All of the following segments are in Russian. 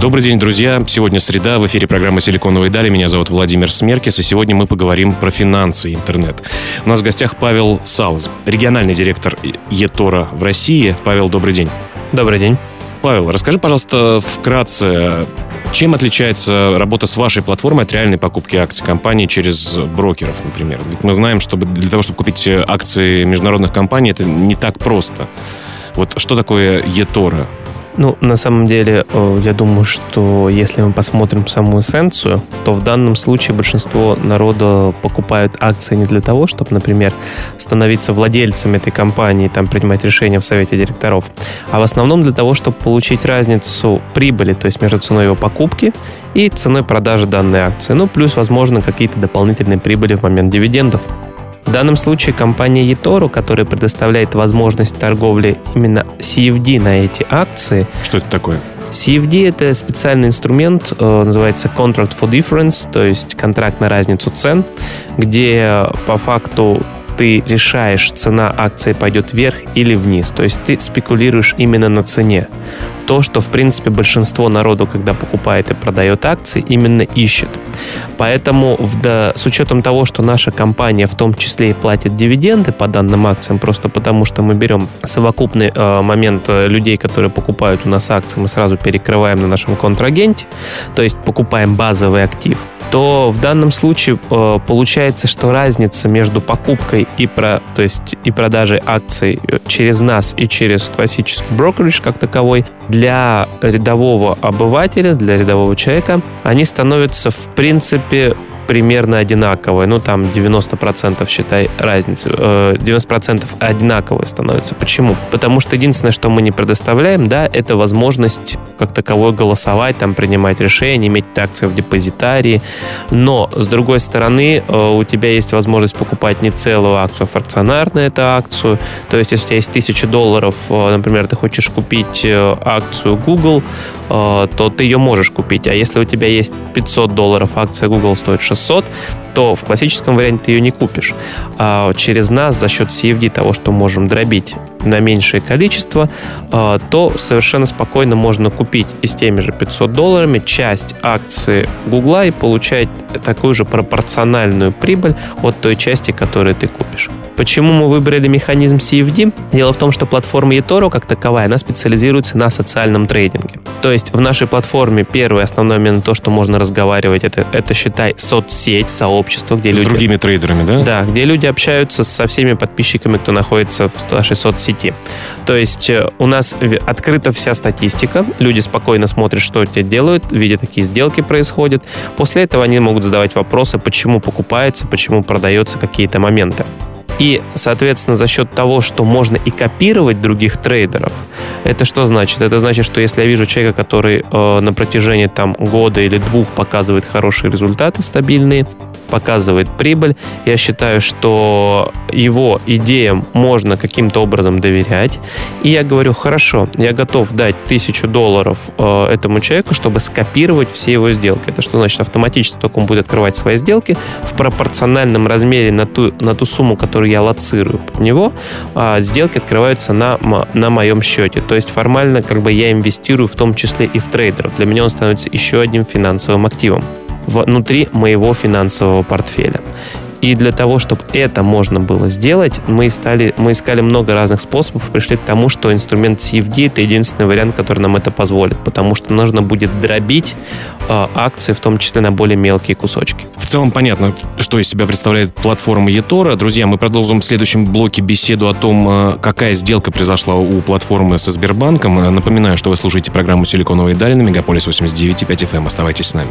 Добрый день, друзья. Сегодня среда, в эфире программы «Силиконовые дали». Меня зовут Владимир Смеркис, и сегодня мы поговорим про финансы и интернет. У нас в гостях Павел Салз, региональный директор ЕТОРа в России. Павел, добрый день. Добрый день. Павел, расскажи, пожалуйста, вкратце, чем отличается работа с вашей платформой от реальной покупки акций компании через брокеров, например? Ведь мы знаем, что для того, чтобы купить акции международных компаний, это не так просто. Вот что такое ЕТОРа? Ну, на самом деле, э, я думаю, что если мы посмотрим саму эссенцию, то в данном случае большинство народа покупают акции не для того, чтобы, например, становиться владельцем этой компании, там, принимать решения в совете директоров, а в основном для того, чтобы получить разницу прибыли, то есть между ценой его покупки и ценой продажи данной акции. Ну, плюс, возможно, какие-то дополнительные прибыли в момент дивидендов. В данном случае компания eToro, которая предоставляет возможность торговли именно CFD на эти акции. Что это такое? CFD — это специальный инструмент, э, называется Contract for Difference, то есть контракт на разницу цен, где по факту ты решаешь, цена акции пойдет вверх или вниз. То есть ты спекулируешь именно на цене. То, что, в принципе, большинство народу, когда покупает и продает акции, именно ищет. Поэтому в, да, с учетом того, что наша компания в том числе и платит дивиденды по данным акциям, просто потому что мы берем совокупный э, момент э, людей, которые покупают у нас акции, мы сразу перекрываем на нашем контрагенте, то есть покупаем базовый актив, то в данном случае э, получается, что разница между покупкой и, про, то есть и продажей акций через нас и через классический брокеридж как таковой для рядового обывателя, для рядового человека, они становятся в принципе примерно одинаковые. Ну, там 90% считай разницы. 90% э, одинаковые становятся. Почему? Потому что единственное, что мы не предоставляем, да, это возможность как таковой голосовать, там, принимать решения, иметь акции в депозитарии. Но, с другой стороны, э, у тебя есть возможность покупать не целую акцию, а фракционарную эту акцию. То есть, если у тебя есть 1000 долларов, э, например, ты хочешь купить акцию Google, то ты ее можешь купить. А если у тебя есть 500 долларов, акция Google стоит 600 600, то в классическом варианте ты ее не купишь. А через нас за счет CFD того, что можем дробить на меньшее количество, а, то совершенно спокойно можно купить и с теми же 500 долларами часть акции Гугла и получать такую же пропорциональную прибыль от той части, которую ты купишь. Почему мы выбрали механизм CFD? Дело в том, что платформа eToro как таковая, она специализируется на социальном трейдинге. То есть в нашей платформе первый основной момент то, что можно разговаривать, это, это считай соцсеть, сообщество, где с люди... С другими трейдерами, да? Да, где люди общаются со всеми подписчиками, кто находится в нашей соцсети. То есть э, у нас открыта вся статистика, люди спокойно смотрят, что те делают, видят, какие сделки происходят. После этого они могут задавать вопросы, почему покупается, почему продается какие-то моменты. И, соответственно, за счет того, что можно и копировать других трейдеров, это что значит? Это значит, что если я вижу человека, который э, на протяжении там года или двух показывает хорошие результаты стабильные, показывает прибыль. Я считаю, что его идеям можно каким-то образом доверять. И я говорю, хорошо, я готов дать тысячу долларов э, этому человеку, чтобы скопировать все его сделки. Это что значит? Автоматически только он будет открывать свои сделки в пропорциональном размере на ту, на ту сумму, которую я лоцирую под него. А сделки открываются на, на моем счете. То есть формально как бы я инвестирую в том числе и в трейдеров. Для меня он становится еще одним финансовым активом внутри моего финансового портфеля. И для того, чтобы это можно было сделать, мы, стали, мы искали много разных способов, пришли к тому, что инструмент CFD это единственный вариант, который нам это позволит, потому что нужно будет дробить э, акции, в том числе на более мелкие кусочки. В целом понятно, что из себя представляет платформа eToro. Друзья, мы продолжим в следующем блоке беседу о том, э, какая сделка произошла у платформы со Сбербанком. Напоминаю, что вы слушаете программу «Силиконовые дали» на Мегаполис 89.5 FM. Эм. Оставайтесь с нами.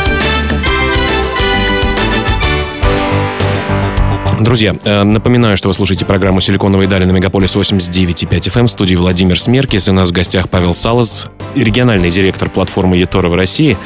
Друзья, э, напоминаю, что вы слушаете программу «Силиконовые дали» на Мегаполис 89.5 FM в студии Владимир Смеркис. И у нас в гостях Павел Салас, региональный директор платформы eToro в России.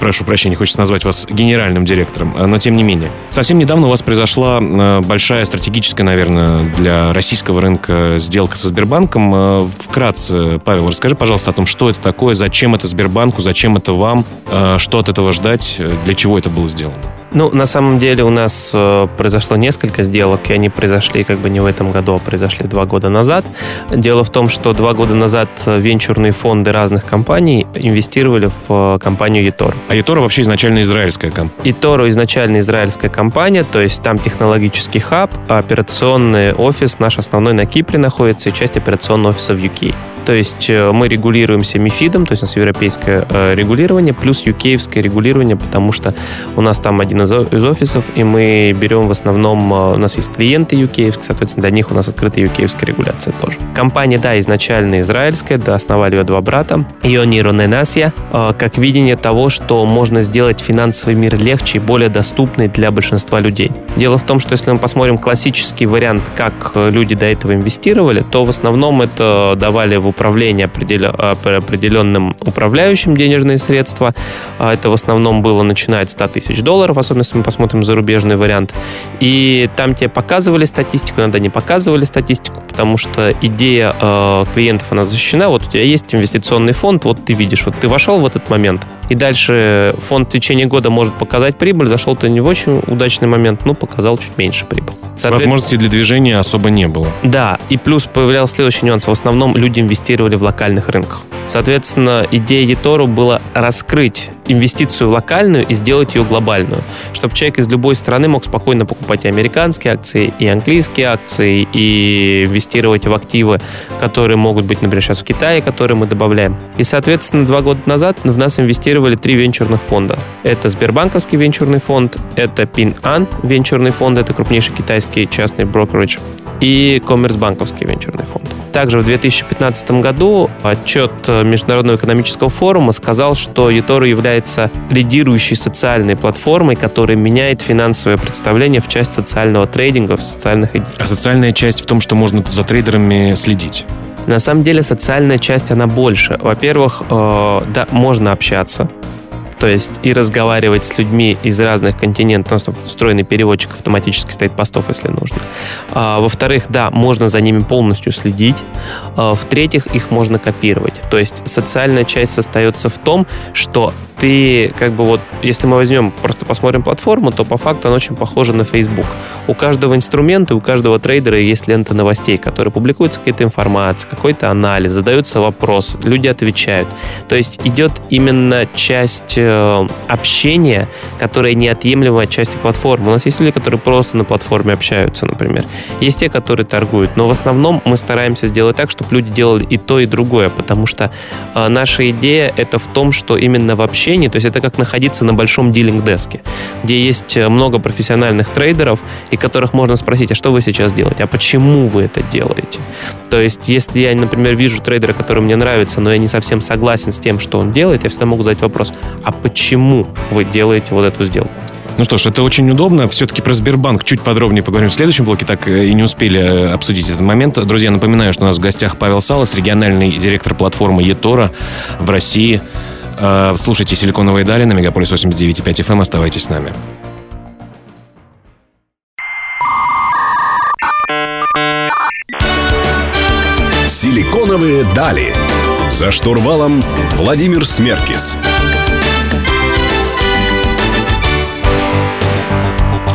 Прошу прощения, хочется назвать вас генеральным директором, но тем не менее. Совсем недавно у вас произошла э, большая стратегическая, наверное, для российского рынка сделка со Сбербанком. Э, вкратце, Павел, расскажи, пожалуйста, о том, что это такое, зачем это Сбербанку, зачем это вам, э, что от этого ждать, для чего это было сделано? Ну, на самом деле у нас э, произошло несколько сделок, и они произошли как бы не в этом году, а произошли два года назад. Дело в том, что два года назад венчурные фонды разных компаний инвестировали в э, компанию eToro. А eToro вообще изначально израильская компания? eToro изначально израильская компания, то есть там технологический хаб, а операционный офис наш основной на Кипре находится и часть операционного офиса в UK. То есть э, мы регулируемся МИФИДом, то есть у нас европейское э, регулирование, плюс юкеевское регулирование, потому что у нас там один из, офисов, и мы берем в основном, э, у нас есть клиенты юкеевские, соответственно, для них у нас открыта юкеевская регуляция тоже. Компания, да, изначально израильская, да, основали ее два брата, Иони и Роненасия, как видение того, что можно сделать финансовый мир легче и более доступный для большинства людей. Дело в том, что если мы посмотрим классический вариант, как люди до этого инвестировали, то в основном это давали в управление определенным управляющим денежные средства. А это в основном было начиная от 100 тысяч долларов, особенно если мы посмотрим зарубежный вариант. И там тебе показывали статистику, иногда не показывали статистику, потому что идея э, клиентов, она защищена. Вот у тебя есть инвестиционный фонд, вот ты видишь, вот ты вошел в этот момент, и дальше фонд в течение года может показать прибыль, зашел ты не в очень удачный момент, ну, показал чуть меньше прибыль. Возможностей для движения особо не было. Да, и плюс появлялся следующий нюанс. В основном люди инвестировали в локальных рынках. Соответственно, идея Етору была раскрыть инвестицию локальную и сделать ее глобальную, чтобы человек из любой страны мог спокойно покупать и американские акции, и английские акции, и инвестировать в активы, которые могут быть, например, сейчас в Китае, которые мы добавляем. И, соответственно, два года назад в нас инвестировали три венчурных фонда. Это Сбербанковский венчурный фонд, это Pin-An венчурный фонд, это крупнейший китайский частный брокеридж, и Коммерсбанковский венчурный фонд. Также в 2015 году отчет Международного экономического форума сказал, что eToro является лидирующей социальной платформой, которая меняет финансовое представление в часть социального трейдинга, в социальных идей. А социальная часть в том, что можно за трейдерами следить? На самом деле социальная часть, она больше. Во-первых, э, да, можно общаться, то есть и разговаривать с людьми из разных континентов, ну, встроенный переводчик автоматически стоит постов, если нужно. А, во-вторых, да, можно за ними полностью следить. А, в-третьих, их можно копировать. То есть социальная часть остается в том, что ты как бы вот, если мы возьмем, просто посмотрим платформу, то по факту она очень похожа на Facebook. У каждого инструмента, у каждого трейдера есть лента новостей, которые публикуется какая-то информация, какой-то анализ, задаются вопросы, люди отвечают. То есть идет именно часть э, общения, которая неотъемлемая часть платформы. У нас есть люди, которые просто на платформе общаются, например. Есть те, которые торгуют. Но в основном мы стараемся сделать так, чтобы люди делали и то, и другое, потому что э, наша идея это в том, что именно в общении, то есть это как находиться на большом дилинг-деске, где есть э, много профессиональных трейдеров, и которых можно спросить, а что вы сейчас делаете, а почему вы это делаете? То есть если я, например, вижу трейдера, который мне нравится, но я не совсем согласен с тем, что он делает, я всегда могу задать вопрос, а почему вы делаете вот эту сделку? Ну что ж, это очень удобно. Все-таки про Сбербанк чуть подробнее поговорим в следующем блоке, так э, и не успели э, обсудить этот момент. Друзья, напоминаю, что у нас в гостях Павел Салас, региональный директор платформы eToro в России. Э, слушайте «Силиконовые дали» на Мегаполис 89.5 FM. Эм. Оставайтесь с нами. «Силиконовые дали». За штурвалом Владимир Смеркис.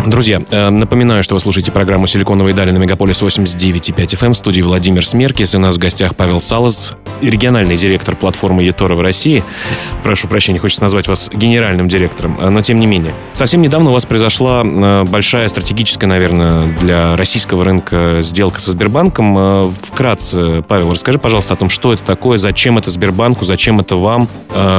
Друзья, э, напоминаю, что вы слушаете программу «Силиконовые дали» на Мегаполис 89.5 FM эм в студии Владимир Смеркис. И у нас в гостях Павел Салас, региональный директор платформы eToro в России. Прошу прощения, хочется назвать вас генеральным директором, э, но тем не менее. Совсем недавно у вас произошла э, большая стратегическая, наверное, для российского рынка сделка со Сбербанком. Вкратце, Павел, расскажи, пожалуйста, о том, что это такое, зачем это Сбербанку, зачем это вам,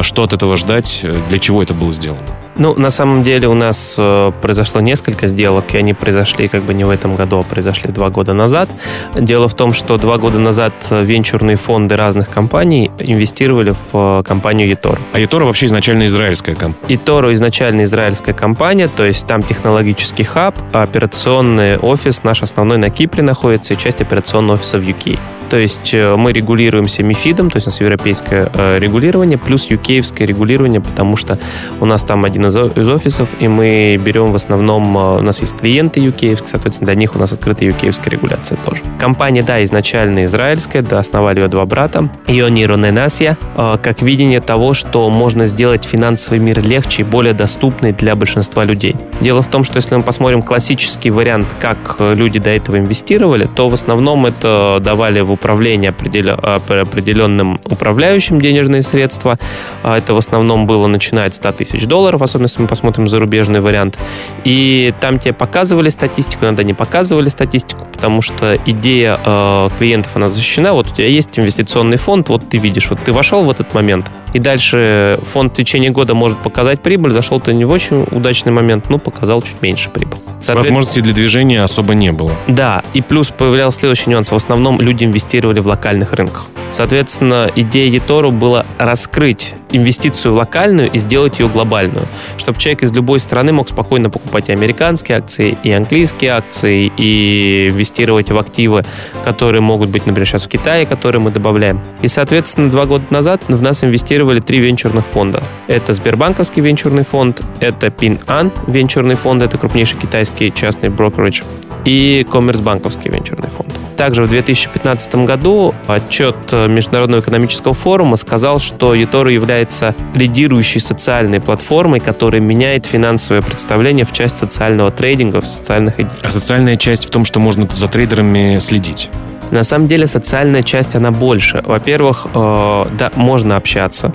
что от этого ждать, для чего это было сделано. Ну, на самом деле у нас э, произошло несколько сделок, и они произошли как бы не в этом году, а произошли два года назад. Дело в том, что два года назад венчурные фонды разных компаний инвестировали в э, компанию eToro. А eToro вообще изначально израильская компания? eToro изначально израильская компания, то есть там технологический хаб, а операционный офис наш основной на Кипре находится и часть операционного офиса в UK. То есть э, мы регулируемся МИФИДом, то есть у нас европейское э, регулирование, плюс юкеевское регулирование, потому что у нас там один из, офисов, и мы берем в основном, э, у нас есть клиенты юкеевские, соответственно, для них у нас открыта юкеевская регуляция тоже. Компания, да, изначально израильская, да, основали ее два брата, Иони и Роненасия, как видение того, что можно сделать финансовый мир легче и более доступный для большинства людей. Дело в том, что если мы посмотрим классический вариант, как люди до этого инвестировали, то в основном это давали в управление определенным управляющим денежные средства. А это в основном было начиная от 100 тысяч долларов, особенно если мы посмотрим зарубежный вариант. И там тебе показывали статистику, иногда не показывали статистику, потому что идея э, клиентов, она защищена. Вот у тебя есть инвестиционный фонд, вот ты видишь, вот ты вошел в этот момент, и дальше фонд в течение года может показать прибыль, зашел ты не в очень удачный момент, ну, показал чуть меньше прибыль. Возможности для движения особо не было. Да, и плюс появлялся следующий нюанс. В основном люди инвестировали в локальных рынках. Соответственно, идея EToro была раскрыть инвестицию в локальную и сделать ее глобальную, чтобы человек из любой страны мог спокойно покупать и американские акции, и английские акции, и инвестировать в активы, которые могут быть, например, сейчас в Китае, которые мы добавляем. И, соответственно, два года назад в нас инвестировали три венчурных фонда. Это Сбербанковский венчурный фонд, это Pin-An венчурный фонд, это крупнейший китайский частный брокеридж, и Коммерсбанковский венчурный фонд. Также в 2015 году отчет Международного экономического форума сказал, что eToro является лидирующей социальной платформой, которая меняет финансовое представление в часть социального трейдинга в социальных... А социальная часть в том, что можно за трейдерами следить? На самом деле социальная часть, она больше. Во-первых, э, да, можно общаться,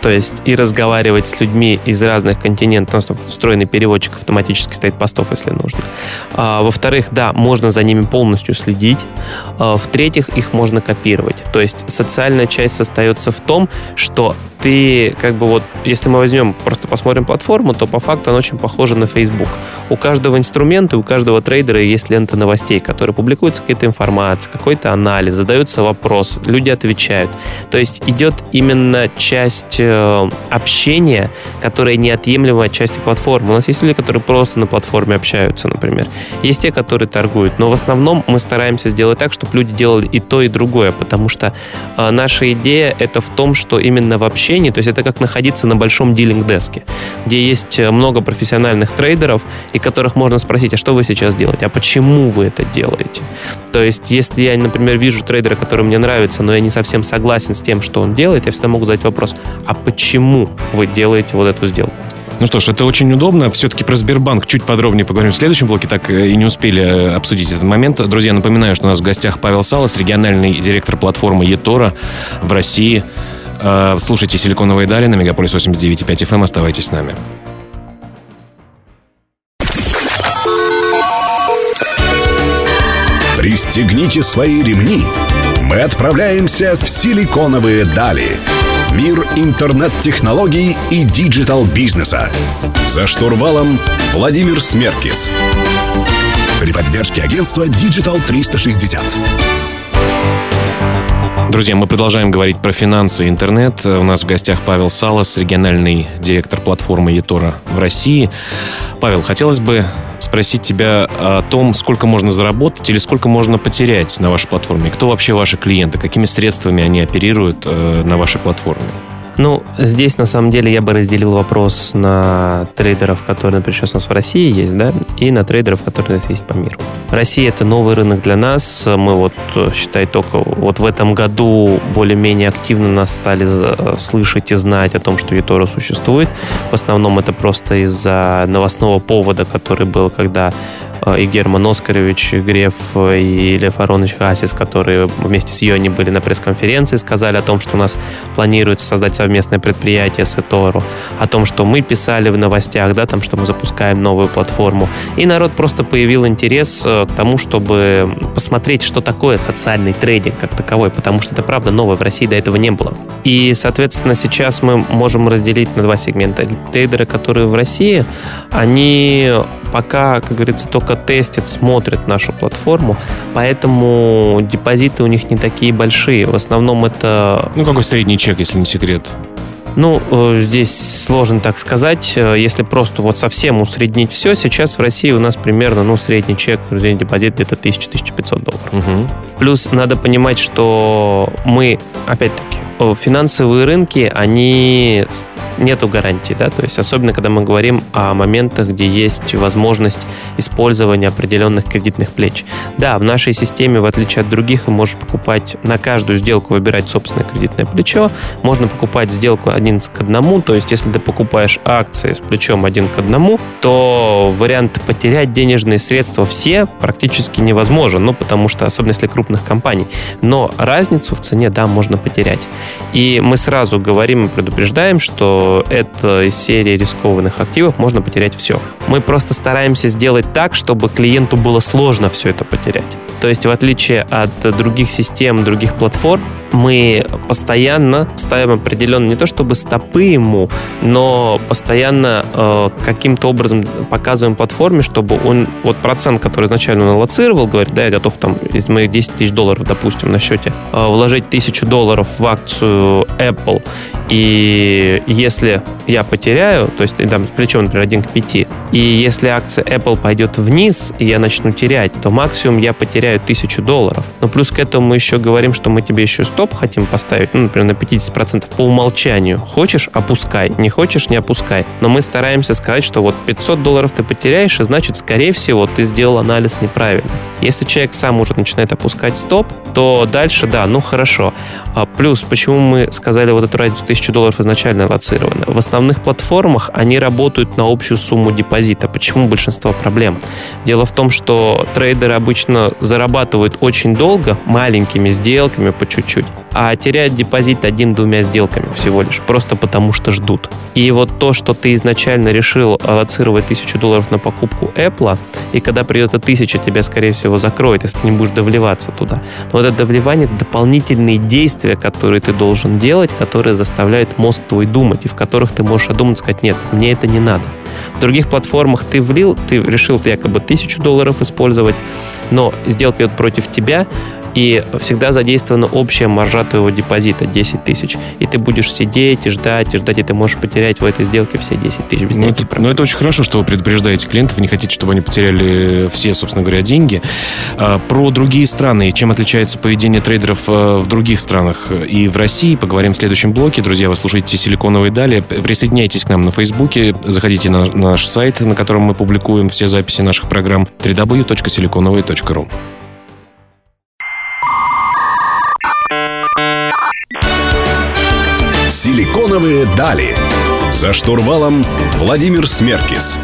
то есть и разговаривать с людьми из разных континентов, ну, встроенный переводчик автоматически стоит постов, если нужно. А, во-вторых, да, можно за ними полностью следить. А, в-третьих, их можно копировать. То есть социальная часть остается в том, что ты как бы вот, если мы возьмем, просто посмотрим платформу, то по факту она очень похожа на Facebook. У каждого инструмента, у каждого трейдера есть лента новостей, которые публикуется какая-то информация, какой-то анализ, задаются вопросы, люди отвечают. То есть идет именно часть э, общения, которая неотъемлемая часть платформы. У нас есть люди, которые просто на платформе общаются, например. Есть те, которые торгуют. Но в основном мы стараемся сделать так, чтобы люди делали и то, и другое, потому что э, наша идея это в том, что именно в общении, то есть это как находиться на большом дилинг-деске, где есть э, много профессиональных трейдеров, и которых можно спросить, а что вы сейчас делаете, а почему вы это делаете? То есть если я, например, вижу трейдера, который мне нравится, но я не совсем согласен с тем, что он делает, я всегда могу задать вопрос, а почему вы делаете вот эту сделку? Ну что ж, это очень удобно. Все-таки про Сбербанк чуть подробнее поговорим в следующем блоке, так э, и не успели э, обсудить этот момент. Друзья, напоминаю, что у нас в гостях Павел Салас, региональный директор платформы Етора в России. Э, слушайте «Силиконовые дали» на Мегаполис 89.5 FM. Эм. Оставайтесь с нами. Пристегните свои ремни. Мы отправляемся в «Силиконовые дали». Мир интернет-технологий и диджитал-бизнеса. За штурвалом Владимир Смеркис. При поддержке агентства Digital 360. Друзья, мы продолжаем говорить про финансы и интернет. У нас в гостях Павел Салас, региональный директор платформы eToro в России. Павел, хотелось бы спросить тебя о том, сколько можно заработать или сколько можно потерять на вашей платформе. Кто вообще ваши клиенты? Какими средствами они оперируют э, на вашей платформе? Ну, здесь на самом деле я бы разделил вопрос на трейдеров, которые, например, сейчас у нас в России есть, да, и на трейдеров, которые у нас есть по миру. Россия это новый рынок для нас. Мы вот, считай, только вот в этом году более-менее активно нас стали слышать и знать о том, что eToro существует. В основном это просто из-за новостного повода, который был, когда и Герман Оскарович, и Греф, и Лев Аронович Хасис, которые вместе с Йони были на пресс-конференции, сказали о том, что у нас планируется создать совместное предприятие с Этору, о том, что мы писали в новостях, да, там, что мы запускаем новую платформу. И народ просто появил интерес э, к тому, чтобы посмотреть, что такое социальный трейдинг как таковой, потому что это правда новое, в России до этого не было. И, соответственно, сейчас мы можем разделить на два сегмента. Трейдеры, которые в России, они пока, как говорится, только тестят, смотрят нашу платформу, поэтому депозиты у них не такие большие. В основном это... Ну, какой средний чек, если не секрет? Ну, э, здесь сложно так сказать. Э, если просто вот совсем усреднить все, сейчас в России у нас примерно, ну, средний чек, средний депозит где-то 1000-1500 долларов. Угу. Плюс надо понимать, что мы, опять-таки, финансовые рынки, они нету гарантии, да, то есть особенно, когда мы говорим о моментах, где есть возможность использования определенных кредитных плеч. Да, в нашей системе, в отличие от других, вы можете покупать на каждую сделку выбирать собственное кредитное плечо, можно покупать сделку один к одному, то есть если ты покупаешь акции с плечом один к одному, то вариант потерять денежные средства все практически невозможен, ну, потому что, особенно если крупных компаний. Но разницу в цене, да, можно потерять. И мы сразу говорим и предупреждаем, что это из серии рискованных активов можно потерять все. Мы просто стараемся сделать так, чтобы клиенту было сложно все это потерять. То есть, в отличие от других систем, других платформ, мы постоянно ставим определенно не то чтобы стопы ему, но постоянно э, каким-то образом показываем платформе, чтобы он вот процент, который изначально он аллоцировал, говорит, да, я готов там из моих 10 тысяч долларов, допустим, на счете, э, вложить тысячу долларов в акцию Apple, и если я потеряю, то есть там плечо, например, 1 к 5, и если акция Apple пойдет вниз, и я начну терять, то максимум я потеряю тысячу долларов. Но плюс к этому мы еще говорим, что мы тебе еще стоп хотим поставить, ну, например, на 50% по умолчанию. Хочешь – опускай, не хочешь – не опускай. Но мы стараемся сказать, что вот 500 долларов ты потеряешь, и значит, скорее всего, ты сделал анализ неправильно. Если человек сам уже начинает опускать стоп, то дальше, да, ну хорошо. А плюс, почему мы сказали вот эту разницу 1000 долларов изначально аллоцировано? В основных платформах они работают на общую сумму депозита. Почему большинство проблем? Дело в том, что трейдеры обычно зарабатывают очень долго, маленькими сделками по чуть-чуть, а теряют депозит один-двумя сделками всего лишь, просто потому что ждут. И вот то, что ты изначально решил аллоцировать тысячу долларов на покупку Apple, и когда придет эта тысяча, тебя, скорее всего, закроет, если ты не будешь довливаться туда. Но это это дополнительные действия, которые ты должен делать, которые заставляют мозг твой думать, и в которых ты можешь одумать, сказать, нет, мне это не надо. В других платформах ты влил, ты решил якобы тысячу долларов использовать, но сделка идет против тебя, и всегда задействована общая маржа твоего депозита 10 тысяч. И ты будешь сидеть и ждать, и ждать, и ты можешь потерять в этой сделке все 10 тысяч без ну, это, ну, это очень хорошо, что вы предупреждаете клиентов, не хотите, чтобы они потеряли все, собственно говоря, деньги. А, про другие страны, чем отличается поведение трейдеров а, в других странах и в России, поговорим в следующем блоке. Друзья, вы слушаете «Силиконовые дали». Присоединяйтесь к нам на Фейсбуке, заходите на наш сайт, на котором мы публикуем все записи наших программ www.siliconovые.ru. Силиконовые дали. За штурвалом Владимир Смеркис.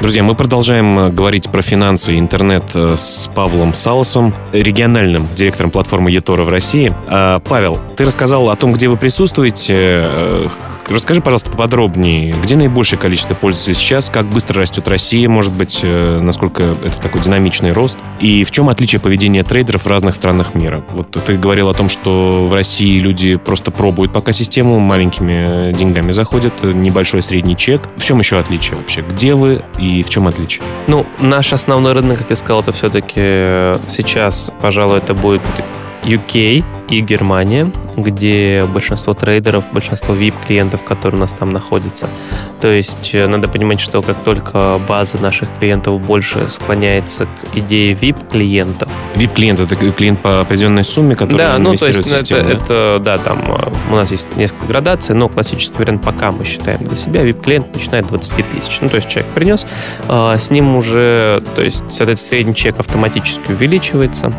Друзья, мы продолжаем э, говорить про финансы и интернет э, с Павлом Салосом, региональным директором платформы Етора в России. А, Павел, ты рассказал о том, где вы присутствуете. Э, расскажи, пожалуйста, поподробнее, где наибольшее количество пользователей сейчас, как быстро растет Россия, может быть, насколько это такой динамичный рост, и в чем отличие поведения трейдеров в разных странах мира? Вот ты говорил о том, что в России люди просто пробуют пока систему, маленькими деньгами заходят, небольшой средний чек. В чем еще отличие вообще? Где вы и и в чем отличие? Ну, наш основной рынок, как я сказал, это все-таки сейчас, пожалуй, это будет UK и Германия, где большинство трейдеров, большинство VIP-клиентов, которые у нас там находятся. То есть э, надо понимать, что как только база наших клиентов больше склоняется к идее VIP-клиентов. VIP-клиент — это клиент по определенной сумме, который Да, ну то есть систему, это, да? это, да, там э, у нас есть несколько градаций, но классический вариант пока мы считаем для себя, VIP-клиент начинает 20 тысяч. Ну то есть человек принес, э, с ним уже, то есть, соответственно, средний чек автоматически увеличивается,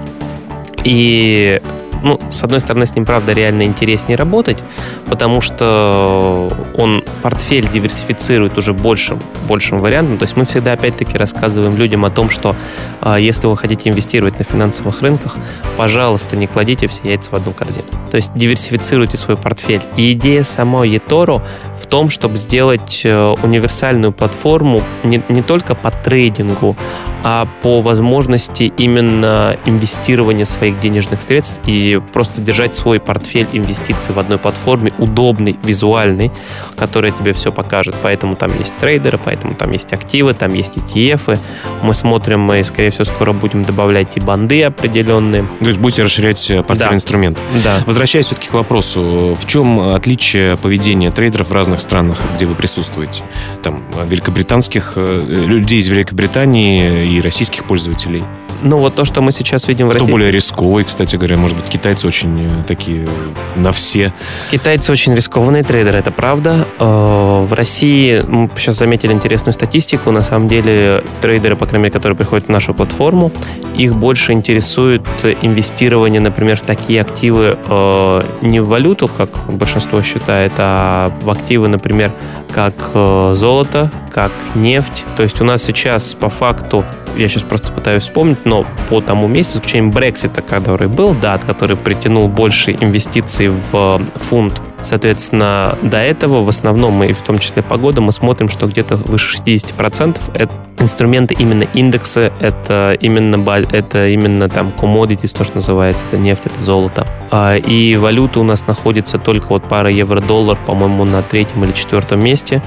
и ну, с одной стороны, с ним, правда, реально интереснее работать, потому что он портфель диверсифицирует уже большим, большим вариантом. То есть мы всегда, опять-таки, рассказываем людям о том, что э, если вы хотите инвестировать на финансовых рынках, пожалуйста, не кладите все яйца в одну корзину. То есть диверсифицируйте свой портфель. И идея самой eToro в том, чтобы сделать э, универсальную платформу не, не только по трейдингу, а по возможности именно инвестирования своих денежных средств и просто держать свой портфель инвестиций в одной платформе, удобный, визуальный, который тебе все покажет. Поэтому там есть трейдеры, поэтому там есть активы, там есть ETF. Мы смотрим, мы, скорее всего, скоро будем добавлять и банды определенные. То есть будете расширять э, портфель да. инструментов. Да. Возвращаясь все-таки к вопросу, в чем отличие поведения трейдеров в разных странах, где вы присутствуете? Там великобританских, э, людей из Великобритании и российских пользователей? Ну, вот то, что мы сейчас видим в Кто России. более рисковый, кстати говоря? Может быть, китайцы очень э, такие на все? Китайцы очень рискованные трейдеры, это правда. Э, в России мы сейчас заметили интересную статистику. На самом деле, трейдеры, по крайней мере, которые приходят в нашу платформу, их больше интересует инвестирование, например, в такие активы э, не в валюту, как большинство считает, а в активы, например, как золото, как нефть. То есть у нас сейчас по факту я сейчас просто пытаюсь вспомнить, но по тому месяцу, исключением Брексита, который был, да, который притянул больше инвестиций в фунт Соответственно, до этого в основном мы, в том числе по году, мы смотрим, что где-то выше 60% это инструменты именно индексы, это именно, это именно там commodities, то, что называется, это нефть, это золото. А, и валюта у нас находится только вот пара евро-доллар, по-моему, на третьем или четвертом месте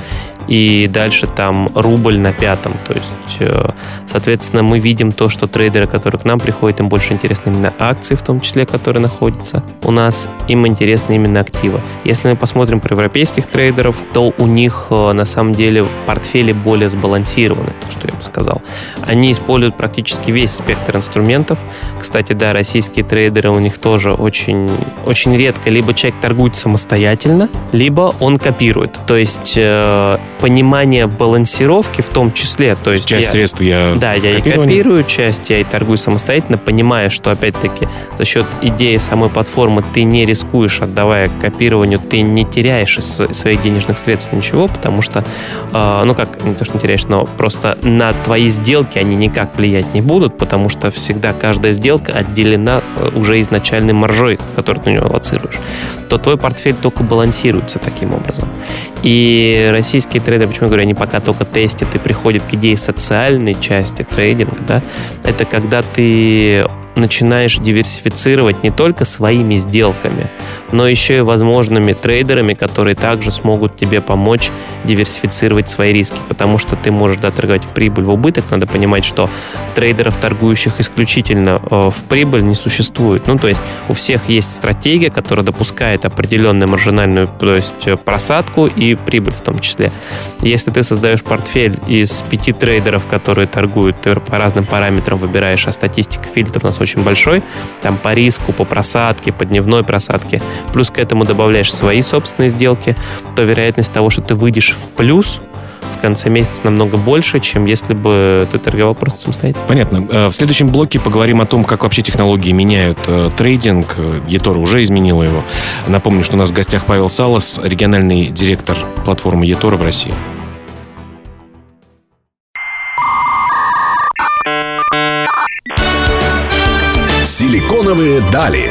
и дальше там рубль на пятом. То есть, э, соответственно, мы видим то, что трейдеры, которые к нам приходят, им больше интересны именно акции, в том числе, которые находятся у нас, им интересны именно активы. Если мы посмотрим про европейских трейдеров, то у них э, на самом деле в портфеле более сбалансированы, то, что я бы сказал. Они используют практически весь спектр инструментов. Кстати, да, российские трейдеры у них тоже очень, очень редко либо человек торгует самостоятельно, либо он копирует. То есть э, понимание балансировки в том числе. То есть часть я, средств я Да, я и копирую, часть я и торгую самостоятельно, понимая, что опять-таки за счет идеи самой платформы ты не рискуешь, отдавая копированию, ты не теряешь из своих денежных средств ничего, потому что, э, ну как, не то, что не теряешь, но просто на твои сделки они никак влиять не будут, потому что всегда каждая сделка отделена э, уже изначальной маржой, которую ты на него аллоцируешь. То твой портфель только балансируется таким образом. И российские трейдеры, почему я говорю, они пока только тестят и приходят к идее социальной части трейдинга, да, это когда ты начинаешь диверсифицировать не только своими сделками, но еще и возможными трейдерами, которые также смогут тебе помочь диверсифицировать свои риски, потому что ты можешь да, в прибыль, в убыток. Надо понимать, что трейдеров, торгующих исключительно э, в прибыль, не существует. Ну, то есть у всех есть стратегия, которая допускает определенную маржинальную, то есть э, просадку и прибыль в том числе. Если ты создаешь портфель из пяти трейдеров, которые торгуют, ты по разным параметрам выбираешь, а статистика фильтр у нас очень большой, там по риску, по просадке, по дневной просадке, плюс к этому добавляешь свои собственные сделки, то вероятность того, что ты выйдешь в плюс, в конце месяца намного больше, чем если бы ты торговал просто самостоятельно. Понятно. Э, в следующем блоке поговорим о том, как вообще технологии меняют э, трейдинг. eToro уже изменила его. Напомню, что у нас в гостях Павел Салас, региональный директор платформы eToro в России. Силиконовые дали.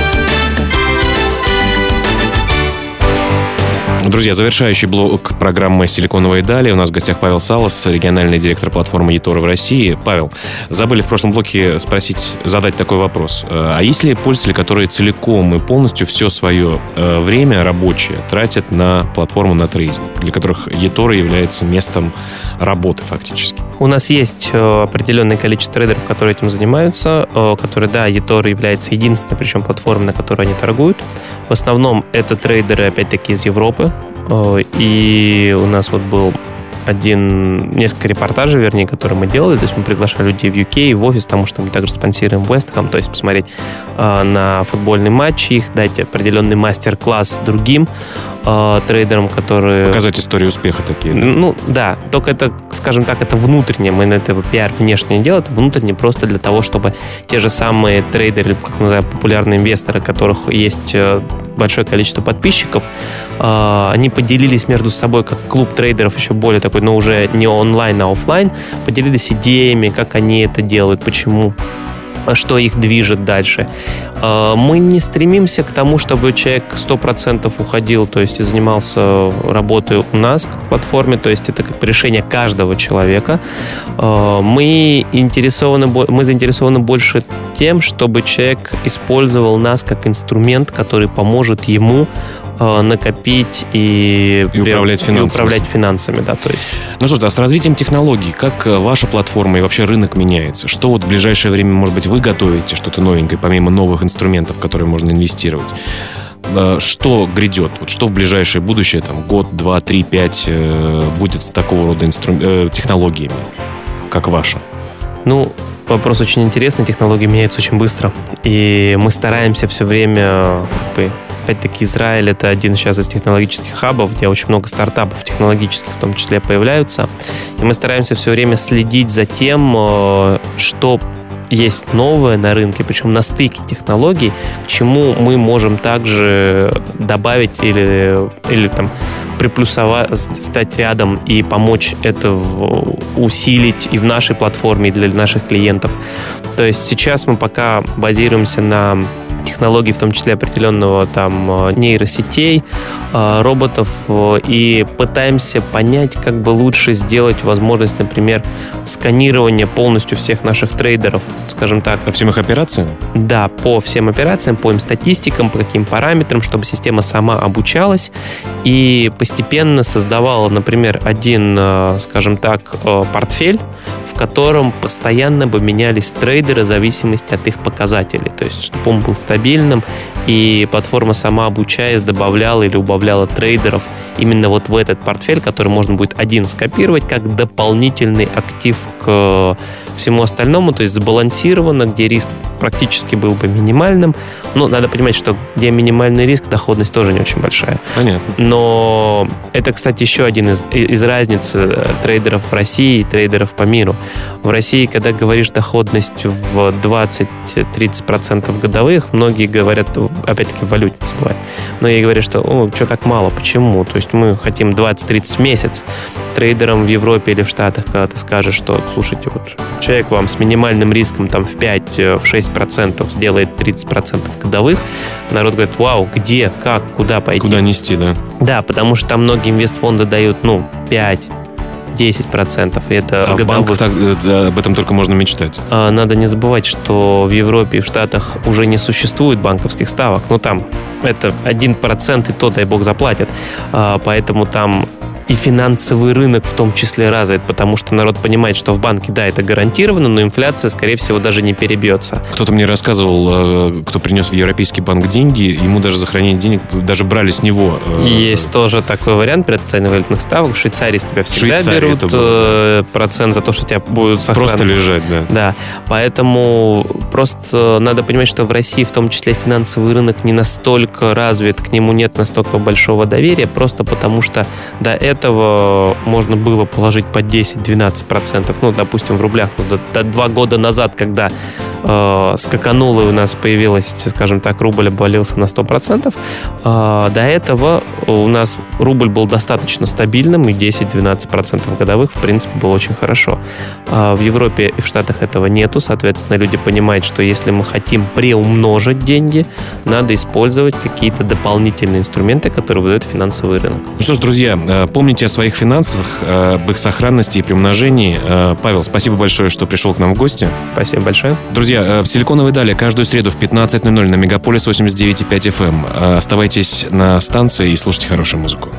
Друзья, завершающий блок программы «Силиконовые дали». У нас в гостях Павел Салас, региональный директор платформы eToro в России. Павел, забыли в прошлом блоке спросить, задать такой вопрос. Э, а есть ли пользователи, которые целиком и полностью все свое э, время рабочее тратят на платформу на трейдинг, для которых eToro является местом работы фактически? У нас есть э, определенное количество трейдеров, которые этим занимаются, которые, да, eToro является единственной, причем платформой, на которой они торгуют. В основном это трейдеры, опять-таки, из Европы, и у нас вот был один, несколько репортажей, вернее, которые мы делали. То есть мы приглашали людей в UK, в офис, потому что мы также спонсируем West Ham, то есть посмотреть э, на футбольный матч их, дать определенный мастер-класс другим э, трейдерам, которые... Показать историю успеха такие. Да? Ну, да. Только это, скажем так, это внутреннее. Мы на этого пиар внешне не делаем. Это внутренне просто для того, чтобы те же самые трейдеры, как мы называем, популярные инвесторы, которых есть э, большое количество подписчиков, э, они поделились между собой, как клуб трейдеров еще более такой, но уже не онлайн, а офлайн, поделились идеями, как они это делают, почему что их движет дальше. А, мы не стремимся к тому, чтобы человек 100% уходил, то есть и занимался работой у нас как платформе, то есть это как решение каждого человека. А, мы, интересованы, мы заинтересованы больше тем, чтобы человек использовал нас как инструмент, который поможет ему Э, накопить и, и управлять финансами. И управлять финансами, да, то есть. Ну что ж, а с развитием технологий, как э, ваша платформа и вообще рынок меняется? Что вот в ближайшее время, может быть, вы готовите что-то новенькое, помимо новых инструментов, в которые можно инвестировать? Э, что грядет? Вот что в ближайшее будущее, там, год, два, три, пять, будет с такого рода инстру... технологиями, как ваша? Ну, вопрос очень интересный, технологии меняются очень быстро, и мы стараемся все время как бы, Опять-таки, Израиль — это один сейчас из технологических хабов, где очень много стартапов технологических в том числе появляются. И мы стараемся все время следить за тем, э, что есть новое на рынке, причем на стыке технологий, к чему мы можем также добавить или, или там приплюсовать, стать рядом и помочь это усилить и в нашей платформе, и для наших клиентов. То есть сейчас мы пока базируемся на технологий, в том числе определенного там э, нейросетей, э, роботов, э, и пытаемся понять, как бы лучше сделать возможность, например, сканирования полностью всех наших трейдеров, скажем так. По всем их операциям? Да, по всем операциям, по им статистикам, по каким параметрам, чтобы система сама обучалась и постепенно создавала, например, один, скажем так, портфель, котором постоянно бы менялись трейдеры в зависимости от их показателей. То есть, чтобы он был стабильным, и платформа сама обучаясь добавляла или убавляла трейдеров именно вот в этот портфель, который можно будет один скопировать как дополнительный актив к всему остальному, то есть сбалансировано, где риск практически был бы минимальным. Но надо понимать, что где минимальный риск, доходность тоже не очень большая. Понятно. Но это, кстати, еще один из, из разниц э, трейдеров в России и трейдеров по миру. В России, когда говоришь доходность в 20-30% годовых, многие говорят, опять-таки в валюте не забывай, многие говорят, что о, что так мало, почему? То есть мы хотим 20-30 в месяц. Трейдерам в Европе или в Штатах, когда ты скажешь, что, слушайте, вот человек вам с минимальным риском там в 5-6% э, сделает 30% годовых, народ говорит, вау, где, как, куда пойти? Куда нести, да? Да, потому что там многие инвестфонды дают, ну, 5, 10%. И это а в банках так, э, об этом только можно мечтать. А, надо не забывать, что в Европе и в Штатах уже не существует банковских ставок. Ну, там это 1% и то, дай бог, заплатят. А, поэтому там и финансовый рынок в том числе развит, потому что народ понимает, что в банке, да, это гарантированно, но инфляция, скорее всего, даже не перебьется. Кто-то мне рассказывал, э, кто принес в Европейский банк деньги, ему даже за хранение денег даже брали с него. Э, Есть тоже такой вариант при оценивании валютных ставок. В Швейцарии с тебя всегда Швейцарии берут э, процент за то, что тебя будут сохранить. Просто лежать, да. Да, поэтому просто надо понимать, что в России в том числе финансовый рынок не настолько развит, к нему нет настолько большого доверия, просто потому что до этого этого можно было положить по 10-12%, ну, допустим, в рублях. Ну, до, до два года назад, когда э, скакануло и у нас появилась, скажем так, рубль обвалился на 100%, э, до этого у нас рубль был достаточно стабильным, и 10-12% годовых, в принципе, было очень хорошо. Э, в Европе и в Штатах этого нету, соответственно, люди понимают, что если мы хотим приумножить деньги, надо использовать какие-то дополнительные инструменты, которые выдает финансовый рынок. Ну что ж, друзья, э, помните, Помните о своих финансах, э, об их сохранности и приумножении. Э, Павел, спасибо большое, что пришел к нам в гости. Спасибо большое. Друзья, э, Силиконовые дали каждую среду в 15.00 на Мегаполис 89.5 FM. Оставайтесь на станции и слушайте хорошую музыку.